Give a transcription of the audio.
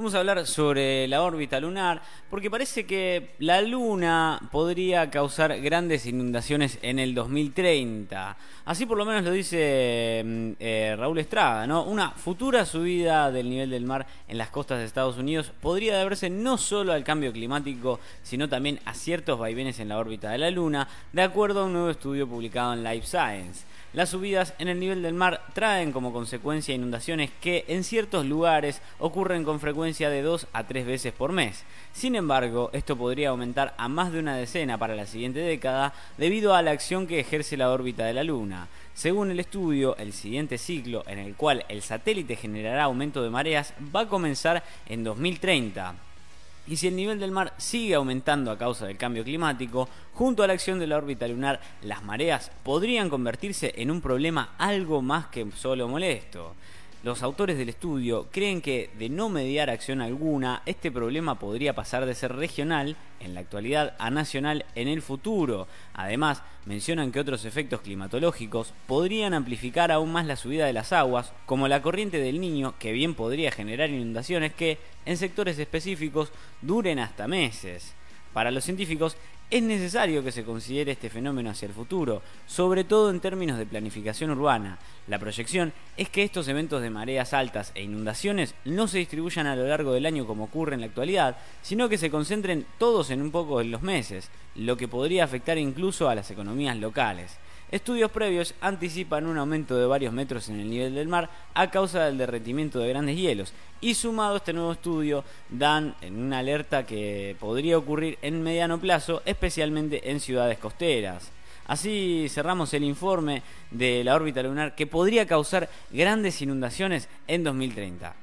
Vamos a hablar sobre la órbita lunar porque parece que la luna podría causar grandes inundaciones en el 2030. Así por lo menos lo dice mm, eh, Raúl Estrada, ¿no? Una futura subida del nivel del mar en las costas de Estados Unidos podría deberse no solo al cambio climático, sino también a ciertos vaivenes en la órbita de la luna, de acuerdo a un nuevo estudio publicado en Life Science. Las subidas en el nivel del mar traen como consecuencia inundaciones que en ciertos lugares ocurren con frecuencia de dos a tres veces por mes. Sin embargo, esto podría aumentar a más de una decena para la siguiente década debido a la acción que ejerce la órbita de la Luna. Según el estudio, el siguiente ciclo en el cual el satélite generará aumento de mareas va a comenzar en 2030. Y si el nivel del mar sigue aumentando a causa del cambio climático, junto a la acción de la órbita lunar, las mareas podrían convertirse en un problema algo más que solo molesto. Los autores del estudio creen que, de no mediar acción alguna, este problema podría pasar de ser regional, en la actualidad, a nacional en el futuro. Además, mencionan que otros efectos climatológicos podrían amplificar aún más la subida de las aguas, como la corriente del niño, que bien podría generar inundaciones que, en sectores específicos, duren hasta meses. Para los científicos es necesario que se considere este fenómeno hacia el futuro, sobre todo en términos de planificación urbana. La proyección es que estos eventos de mareas altas e inundaciones no se distribuyan a lo largo del año como ocurre en la actualidad, sino que se concentren todos en un poco en los meses, lo que podría afectar incluso a las economías locales. Estudios previos anticipan un aumento de varios metros en el nivel del mar a causa del derretimiento de grandes hielos y sumado a este nuevo estudio dan una alerta que podría ocurrir en mediano plazo, especialmente en ciudades costeras. Así cerramos el informe de la órbita lunar que podría causar grandes inundaciones en 2030.